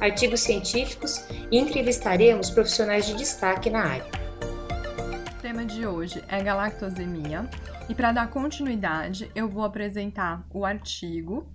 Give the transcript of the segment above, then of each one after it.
artigos científicos e entrevistaremos profissionais de destaque na área. O tema de hoje é galactosemia e para dar continuidade eu vou apresentar o artigo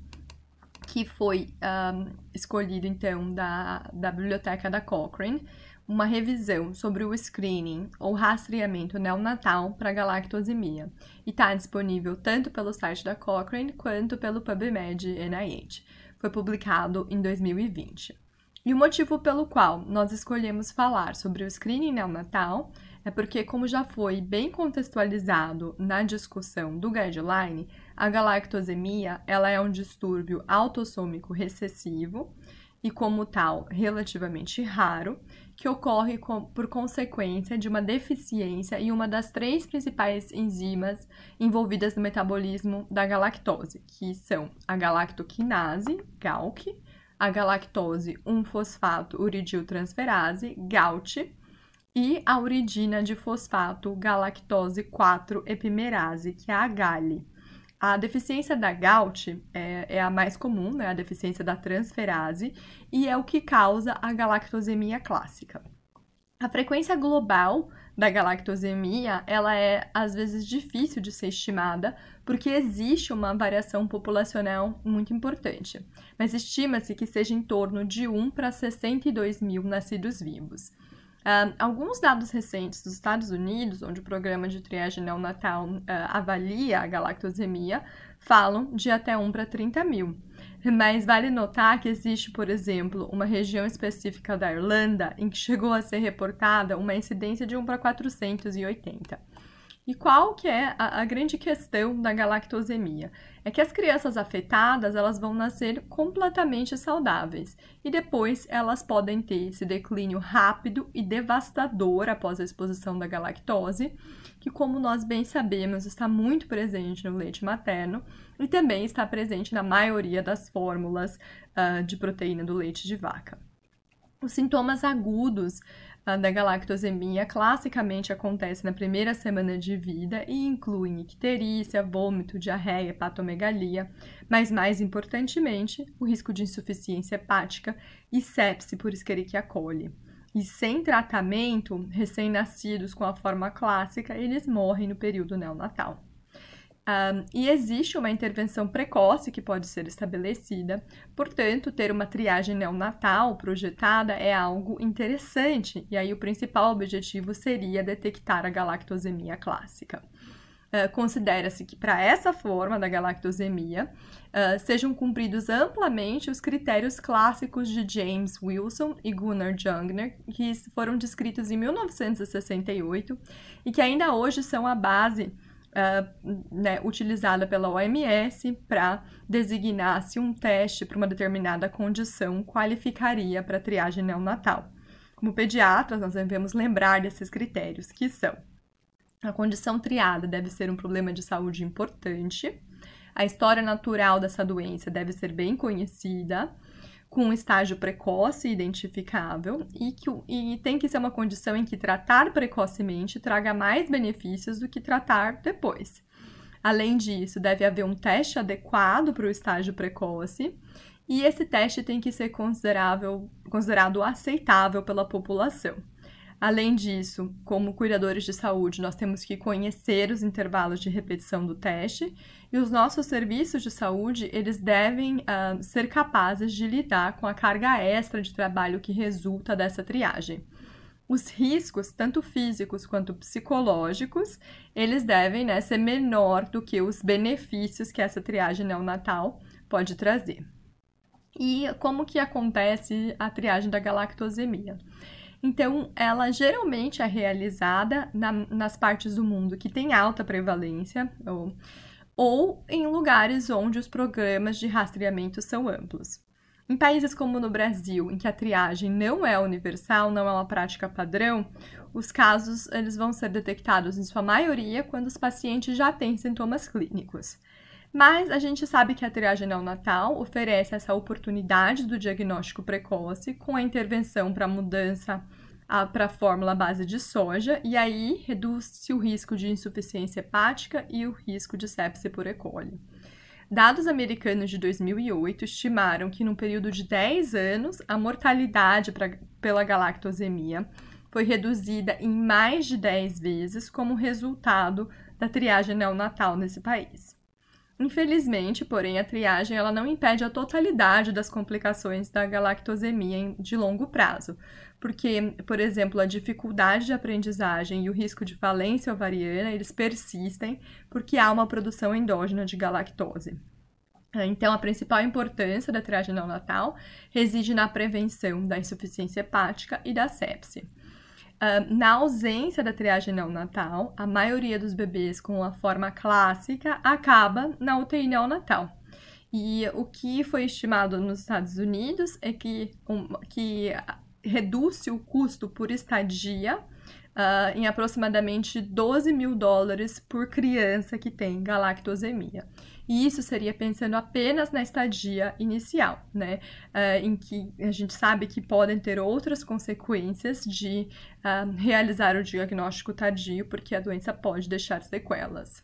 que foi um, escolhido então da, da biblioteca da Cochrane uma revisão sobre o screening ou rastreamento neonatal para galactosemia e está disponível tanto pelo site da Cochrane quanto pelo PubMed NIH. Foi publicado em 2020. E o motivo pelo qual nós escolhemos falar sobre o screening neonatal é porque, como já foi bem contextualizado na discussão do guideline, a galactosemia ela é um distúrbio autossômico recessivo e, como tal, relativamente raro, que ocorre por consequência de uma deficiência em uma das três principais enzimas envolvidas no metabolismo da galactose, que são a galactoquinase, GALC, a galactose 1-fosfato uridiltransferase, GALT, e a uridina de fosfato galactose 4 epimerase, que é a GALE. A deficiência da GALT é, é, a mais comum, né? A deficiência da transferase e é o que causa a galactosemia clássica. A frequência global da galactosemia, ela é às vezes difícil de ser estimada, porque existe uma variação populacional muito importante. Mas estima-se que seja em torno de 1 para 62 mil nascidos vivos. Uh, alguns dados recentes dos Estados Unidos, onde o programa de triagem neonatal uh, avalia a galactosemia, falam de até 1 para 30 mil. Mas vale notar que existe, por exemplo, uma região específica da Irlanda em que chegou a ser reportada uma incidência de 1 para 480. E qual que é a, a, grande questão da galactosemia? É que as crianças afetadas, elas vão nascer completamente saudáveis e depois elas podem ter esse declínio rápido e devastador após a exposição da galactose, que como nós bem sabemos, está muito presente no leite materno e também está presente na maioria das fórmulas uh, de proteína do leite de vaca. Os sintomas agudos da galactosemia classicamente acontece na primeira semana de vida e incluem icterícia, vômito, diarreia, hepatomegalia, mas mais importantemente, o risco de insuficiência hepática e sepse por Escherichia coli. E sem tratamento, recém-nascidos com a forma clássica, eles morrem no período neonatal. Um, e existe uma intervenção precoce que pode ser estabelecida, portanto, ter uma triagem neonatal projetada é algo interessante, e aí o principal objetivo seria detectar a galactosemia clássica. Uh, Considera-se que para essa forma da galactosemia uh, sejam cumpridos amplamente os critérios clássicos de James Wilson e Gunnar Jungner, que foram descritos em 1968 e que ainda hoje são a base uh, né, utilizada pela OMS para designar se um teste para uma determinada condição qualificaria para triagem neonatal. Como pediatras, nós devemos lembrar desses critérios, que são a condição triada deve ser um problema de saúde importante, a história natural dessa doença deve ser bem conhecida, com um estágio precoce identificável e, que, e tem que ser uma condição em que tratar precocemente traga mais benefícios do que tratar depois. Além disso, deve haver um teste adequado para o estágio precoce e esse teste tem que ser considerável, considerado aceitável pela população. Além disso, como cuidadores de saúde, nós temos que conhecer os intervalos de repetição do teste e os nossos serviços de saúde, eles devem uh, ser capazes de lidar com a carga extra de trabalho que resulta dessa triagem. Os riscos, tanto físicos quanto psicológicos, eles devem né, ser menor do que os benefícios que essa triagem neonatal pode trazer. E como que acontece a triagem da galactosemia? Então, ela geralmente é realizada na, nas partes do mundo que tem alta prevalência ou, ou em lugares onde os programas de rastreamento são amplos. Em países como no Brasil, em que a triagem não é universal, não é uma prática padrão, os casos eles vão ser detectados em sua maioria quando os pacientes já têm sintomas clínicos. Mas a gente sabe que a triagem neonatal oferece essa oportunidade do diagnóstico precoce com a intervenção para mudança para a fórmula base de soja, e aí reduz-se o risco de insuficiência hepática e o risco de sepse por E. coli. Dados americanos de 2008 estimaram que, num período de 10 anos, a mortalidade pra, pela galactosemia foi reduzida em mais de 10 vezes como resultado da triagem neonatal nesse país. Infelizmente, porém, a triagem ela não impede a totalidade das complicações da galactosemia de longo prazo, porque, por exemplo, a dificuldade de aprendizagem e o risco de falência ovariana, eles persistem porque há uma produção endógena de galactose. Então, a principal importância da triagem neonatal reside na prevenção da insuficiência hepática e da sepse. Uh, na ausência da triagem neonatal, a maioria dos bebês com a forma clássica acaba na UTI neonatal. E o que foi estimado nos Estados Unidos é que, um, que reduz o custo por estadia uh, em aproximadamente 12 mil dólares por criança que tem galactosemia. E isso seria pensando apenas na estadia inicial, né? Uh, em que a gente sabe que podem ter outras consequências de uh, realizar o diagnóstico tardio, porque a doença pode deixar sequelas.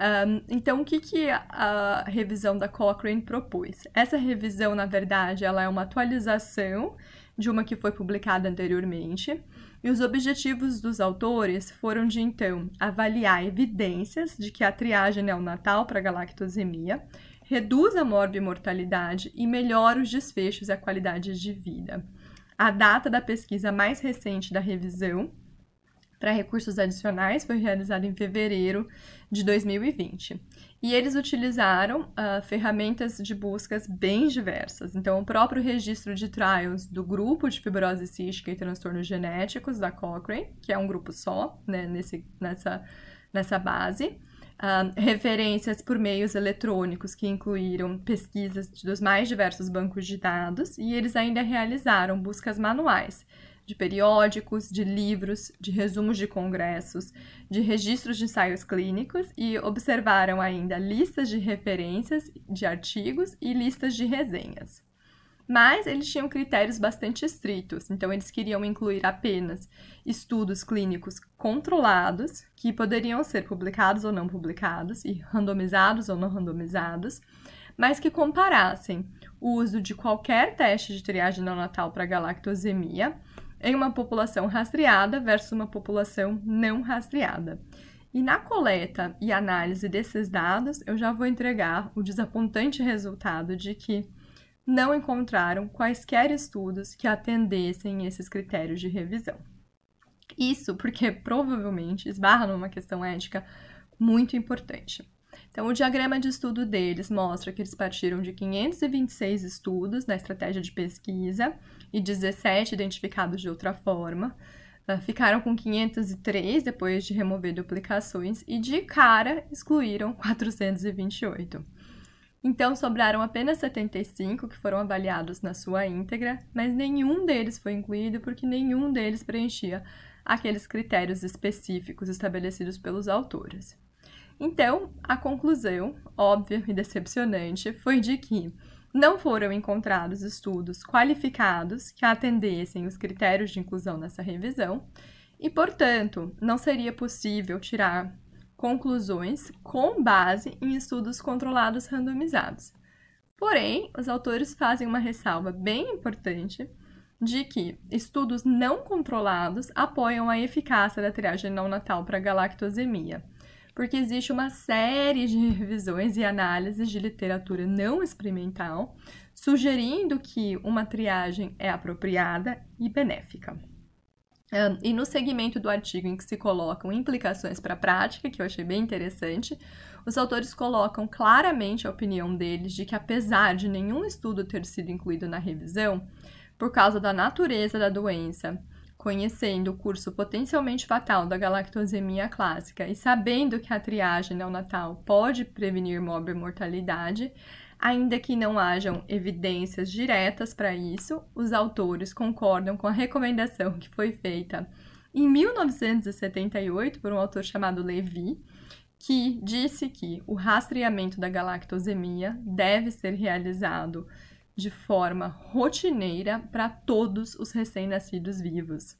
Um, então, o que, que a revisão da Cochrane propôs? Essa revisão, na verdade, ela é uma atualização de uma que foi publicada anteriormente, e os objetivos dos autores foram de, então, avaliar evidências de que a triagem neonatal para galactosemia reduz a morbimortalidade e melhora os desfechos e a qualidade de vida. A data da pesquisa mais recente da revisão para recursos adicionais foi realizada em fevereiro de 2020. E eles utilizaram uh, ferramentas de buscas bem diversas. Então, o próprio registro de trials do grupo de fibrose cística e transtornos genéticos da Cochrane, que é um grupo só, né, nesse, nessa, nessa base. Uh, referências por meios eletrônicos que incluíram pesquisas dos mais diversos bancos de dados e eles ainda realizaram buscas manuais de periódicos, de livros, de resumos de congressos, de registros de ensaios clínicos e observaram ainda listas de referências de artigos e listas de resenhas. Mas eles tinham critérios bastante estritos, então eles queriam incluir apenas estudos clínicos controlados, que poderiam ser publicados ou não publicados, e randomizados ou não randomizados, mas que comparassem o uso de qualquer teste de triagem neonatal para galactosemia em uma população rastreada versus uma população não rastreada. E na coleta e análise desses dados, eu já vou entregar o desapontante resultado de que não encontraram quaisquer estudos que atendessem esses critérios de revisão. Isso porque provavelmente esbarra numa questão ética muito importante. Então, o diagrama de estudo deles mostra que eles partiram de 526 estudos na estratégia de pesquisa e 17 identificados de outra forma. Uh, ficaram com 503 depois de remover duplicações e de cara excluíram 428. Então sobraram apenas 75 que foram avaliados na sua íntegra, mas nenhum deles foi incluído porque nenhum deles preenchia aqueles critérios específicos estabelecidos pelos autores. Então, a conclusão, óbvia e decepcionante, foi de que não foram encontrados estudos qualificados que atendessem os critérios de inclusão nessa revisão e, portanto, não seria possível tirar conclusões com base em estudos controlados randomizados. Porém, os autores fazem uma ressalva bem importante de que estudos não controlados apoiam a eficácia da triagem não natal para galactosemia porque existe uma série de revisões e análises de literatura não experimental sugerindo que uma triagem é apropriada e benéfica. Um, e no segmento do artigo em que se colocam implicações para a prática, que eu achei bem interessante, os autores colocam claramente a opinião deles de que, apesar de nenhum estudo ter sido incluído na revisão, por causa da natureza da doença conhecendo o curso potencialmente fatal da galactosemia clássica e sabendo que a triagem neonatal pode prevenir morbimortalidade, Ainda que não hajam evidências diretas para isso, os autores concordam com a recomendação que foi feita em 1978 por um autor chamado Levi, que disse que o rastreamento da galactosemia deve ser realizado de forma rotineira para todos os recém-nascidos vivos.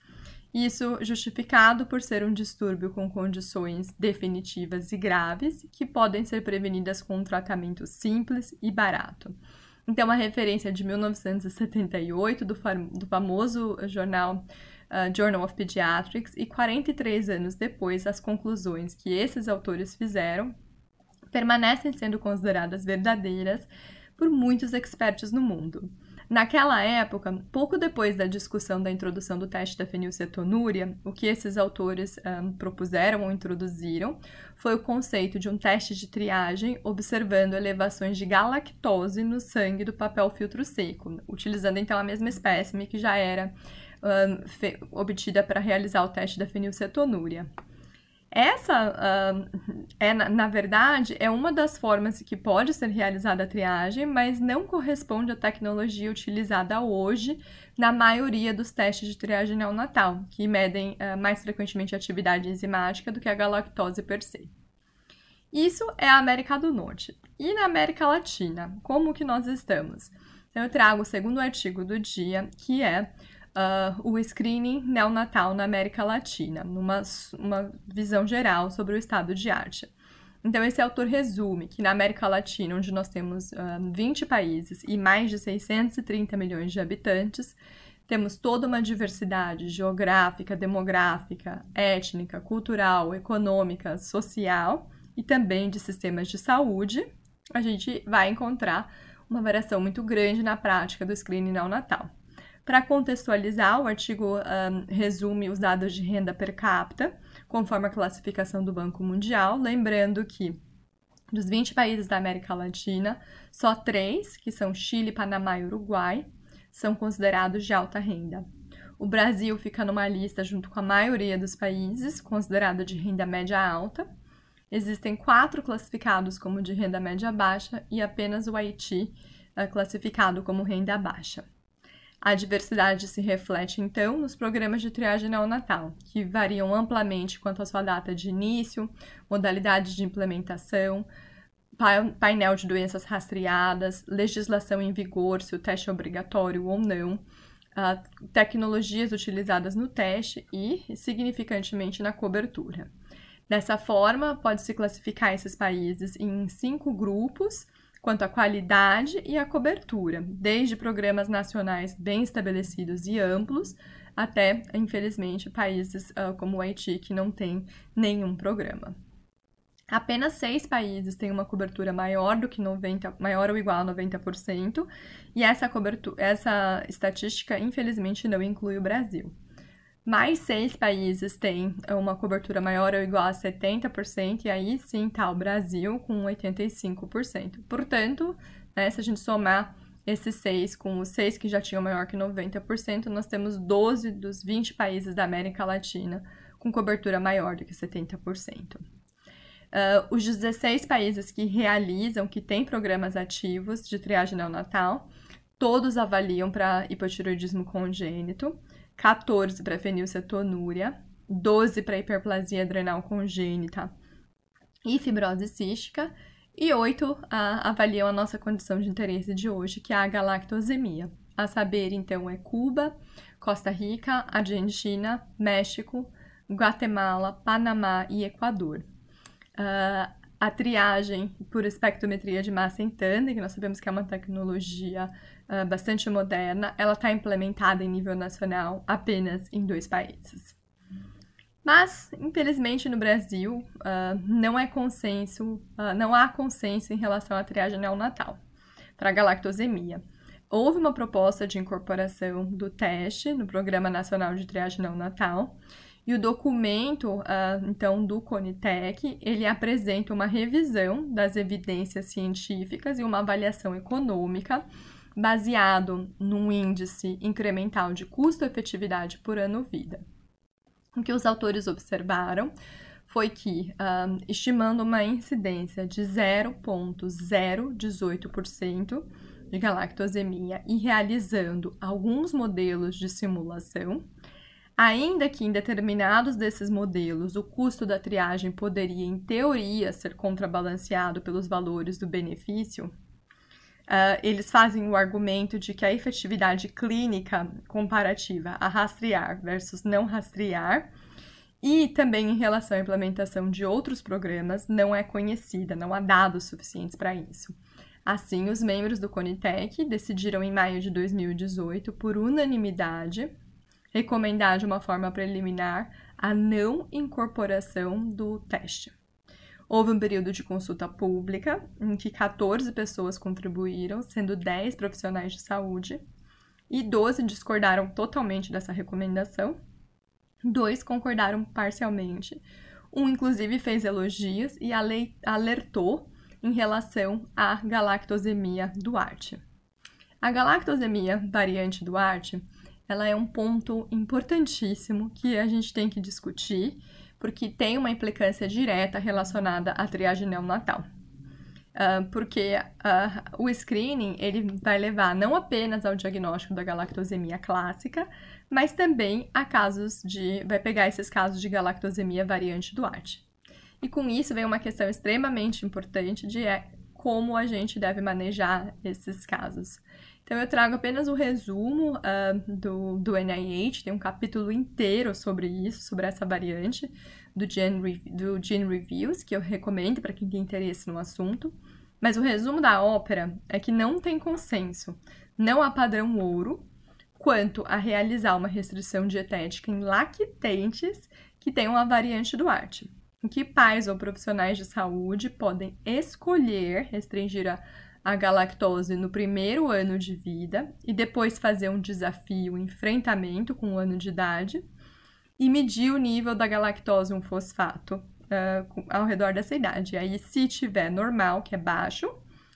Isso justificado por ser um distúrbio com condições definitivas e graves que podem ser prevenidas com um tratamento simples e barato. Então, a referência de 1978 do, do famoso jornal uh, Journal of Pediatrics e 43 anos depois, as conclusões que esses autores fizeram permanecem sendo consideradas verdadeiras por muitos expertos no mundo. Naquela época, pouco depois da discussão da introdução do teste da fenilcetonúria, o que esses autores um, propuseram ou introduziram foi o conceito de um teste de triagem observando elevações de galactose no sangue do papel filtro seco, utilizando então a mesma espécime que já era um, obtida para realizar o teste da fenilcetonúria. Essa, uh, é, na verdade, é uma das formas que pode ser realizada a triagem, mas não corresponde à tecnologia utilizada hoje na maioria dos testes de triagem neonatal, que medem uh, mais frequentemente a atividade enzimática do que a galactose per se. Isso é a América do Norte. E na América Latina, como que nós estamos? Eu trago o segundo artigo do dia, que é uh, o screening neonatal na América Latina, numa uma visão geral sobre o estado de arte. Então, esse autor resume que na América Latina, onde nós temos uh, 20 países e mais de 630 milhões de habitantes, temos toda uma diversidade geográfica, demográfica, étnica, cultural, econômica, social e também de sistemas de saúde, a gente vai encontrar uma variação muito grande na prática do screening neonatal. Para contextualizar, o artigo um, resume os dados de renda per capita, conforme a classificação do Banco Mundial, lembrando que dos 20 países da América Latina, só três, que são Chile, Panamá e Uruguai, são considerados de alta renda. O Brasil fica numa lista junto com a maioria dos países, considerado de renda média alta. Existem quatro classificados como de renda média baixa e apenas o Haiti é classificado como renda baixa. A diversidade se reflete, então, nos programas de triagem neonatal, que variam amplamente quanto à sua data de início, modalidade de implementação, painel de doenças rastreadas, legislação em vigor, se o teste é obrigatório ou não, tecnologias utilizadas no teste e, significantemente, na cobertura. Dessa forma, pode-se classificar esses países em cinco grupos quanto à qualidade e à cobertura, desde programas nacionais bem estabelecidos e amplos, até, infelizmente, países uh, como o Haiti, que não tem nenhum programa. Apenas seis países têm uma cobertura maior do que 90, maior ou igual a 90%, e essa, cobertura, essa estatística, infelizmente, não inclui o Brasil. Mais seis países têm uma cobertura maior ou igual a 70%, e aí sim está o Brasil com 85%. Portanto, né, se a gente somar esses seis com os seis que já tinham maior que 90%, nós temos 12 dos 20 países da América Latina com cobertura maior do que 70%. Uh, os 16 países que realizam, que têm programas ativos de triagem neonatal, todos avaliam para hipotiroidismo congênito. 14 para fenilcetonúria, 12 para hiperplasia adrenal congênita e fibrose cística, e 8 a, avaliam a nossa condição de interesse de hoje, que é a galactosemia. A saber, então, é Cuba, Costa Rica, Argentina, México, Guatemala, Panamá e Equador. Uh, a triagem por espectrometria de massa em tandem, que nós sabemos que é uma tecnologia uh, bastante moderna, ela está implementada em nível nacional apenas em dois países. Mas, infelizmente, no Brasil, uh, não é consenso, uh, não há consenso em relação à triagem neonatal para galactosemia. Houve uma proposta de incorporação do teste no Programa Nacional de Triagem Neonatal, e o documento, então, do Conitec, ele apresenta uma revisão das evidências científicas e uma avaliação econômica baseado num índice incremental de custo-efetividade por ano-vida. O que os autores observaram foi que, estimando uma incidência de 0,018% de galactosemia e realizando alguns modelos de simulação, ainda que em determinados desses modelos o custo da triagem poderia, em teoria, ser contrabalanceado pelos valores do benefício, uh, eles fazem o argumento de que a efetividade clínica comparativa a rastrear versus não rastrear e também em relação à implementação de outros programas não é conhecida, não há dados suficientes para isso. Assim, os membros do Conitec decidiram em maio de 2018, por unanimidade, recomendar de uma forma preliminar a não incorporação do teste. Houve um período de consulta pública em que 14 pessoas contribuíram, sendo 10 profissionais de saúde, e 12 discordaram totalmente dessa recomendação. Dois concordaram parcialmente. Um, inclusive, fez elogios e alertou em relação à galactosemia Duarte. A galactosemia variante Duarte ela é um ponto importantíssimo que a gente tem que discutir, porque tem uma implicância direta relacionada à triagem neonatal. Uh, porque uh, o screening ele vai levar não apenas ao diagnóstico da galactosemia clássica, mas também a casos de. vai pegar esses casos de galactosemia variante Duarte. E com isso vem uma questão extremamente importante de é, como a gente deve manejar esses casos. Então, eu trago apenas o resumo uh, do, do NIH, tem um capítulo inteiro sobre isso, sobre essa variante do Gene, do Gene Reviews, que eu recomendo para quem tem interesse no assunto. Mas o resumo da ópera é que não tem consenso, não há padrão ouro quanto a realizar uma restrição dietética em lactentes que tenham a variante do arte, em que pais ou profissionais de saúde podem escolher restringir a a galactose no primeiro ano de vida e depois fazer um desafio, um enfrentamento com um ano de idade e medir o nível da galactose um fosfato uh, ao redor dessa idade. Aí, se tiver normal, que é baixo,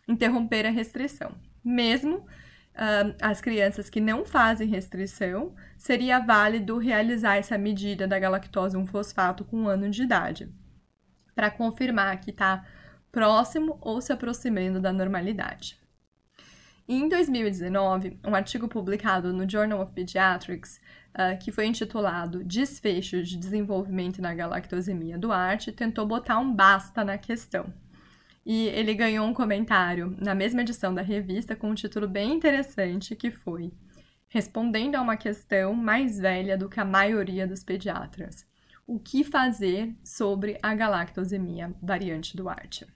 interromper a restrição. Mesmo uh, as crianças que não fazem restrição, seria válido realizar essa medida da galactose um fosfato com um ano de idade, para confirmar que está próximo ou se aproximando da normalidade. em 2019, um artigo publicado no Journal of Pediatrics, uh, que foi intitulado Desfecho de Desenvolvimento na Galactosemia do Arte, tentou botar um basta na questão. E ele ganhou um comentário na mesma edição da revista com um título bem interessante que foi Respondendo a uma questão mais velha do que a maioria dos pediatras. O que fazer sobre a galactosemia variante do Arte?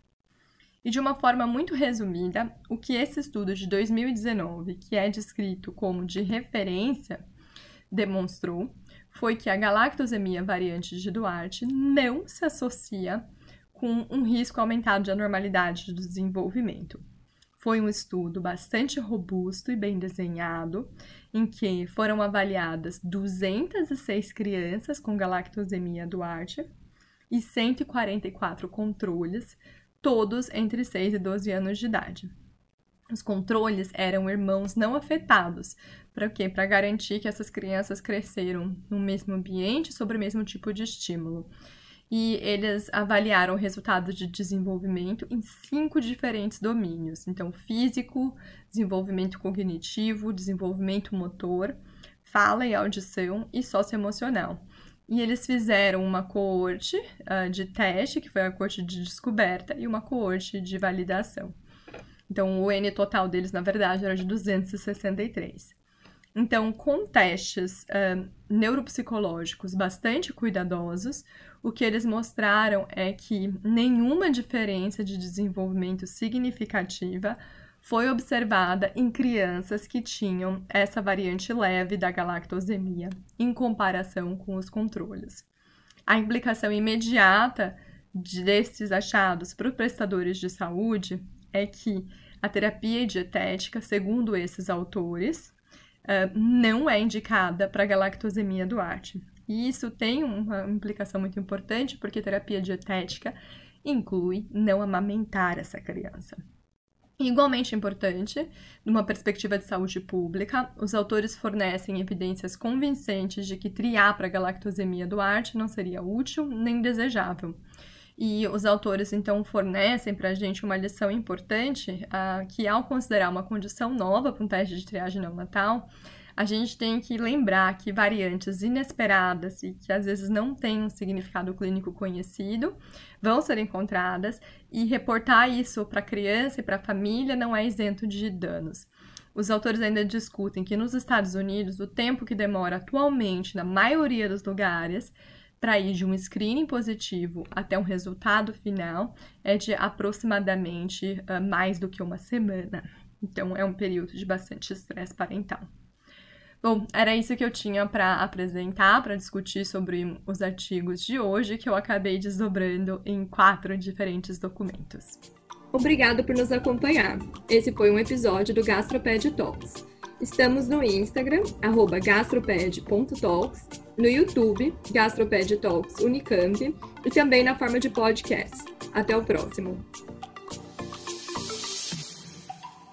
E de uma forma muito resumida, o que esse estudo de 2019, que é descrito como de referência, demonstrou foi que a galactosemia variante de Duarte não se associa com um risco aumentado de anormalidade do desenvolvimento. Foi um estudo bastante robusto e bem desenhado, em que foram avaliadas 206 crianças com galactosemia Duarte e 144 controles todos entre 6 e 12 anos de idade. Os controles eram irmãos não afetados. Para quê? Para garantir que essas crianças cresceram no mesmo ambiente, sobre o mesmo tipo de estímulo. E eles avaliaram o resultado de desenvolvimento em cinco diferentes domínios: então, físico, desenvolvimento cognitivo, desenvolvimento motor, fala e audição e socioemocional. E eles fizeram uma coorte uh, de teste, que foi a coorte de descoberta, e uma coorte de validação. Então, o N total deles, na verdade, era de 263. Então, com testes uh, neuropsicológicos bastante cuidadosos, o que eles mostraram é que nenhuma diferença de desenvolvimento significativa foi observada em crianças que tinham essa variante leve da galactosemia, em comparação com os controles. A implicação imediata destes achados para os prestadores de saúde é que a terapia dietética, segundo esses autores, não é indicada para galactosemia do arte. E isso tem uma implicação muito importante, porque terapia dietética inclui não amamentar essa criança. Igualmente importante, numa perspectiva de saúde pública, os autores fornecem evidências convincentes de que triar para galactosemia do arte não seria útil nem desejável. E os autores então fornecem para a gente uma lição importante, uh, que ao considerar uma condição nova para um teste de triagem neonatal, a gente tem que lembrar que variantes inesperadas e que às vezes não têm um significado clínico conhecido vão ser encontradas e reportar isso para a criança e para a família não é isento de danos. Os autores ainda discutem que nos Estados Unidos o tempo que demora atualmente na maioria dos lugares para ir de um screening positivo até um resultado final é de aproximadamente uh, mais do que uma semana. Então, é um período de bastante estresse parental. Bom, era isso que eu tinha para apresentar, para discutir sobre os artigos de hoje, que eu acabei desdobrando em quatro diferentes documentos. Obrigado por nos acompanhar. Esse foi um episódio do Gastroped Talks. Estamos no Instagram, gastroped.talks, no YouTube, Gastroped Talks Unicamp, e também na forma de podcast. Até o próximo!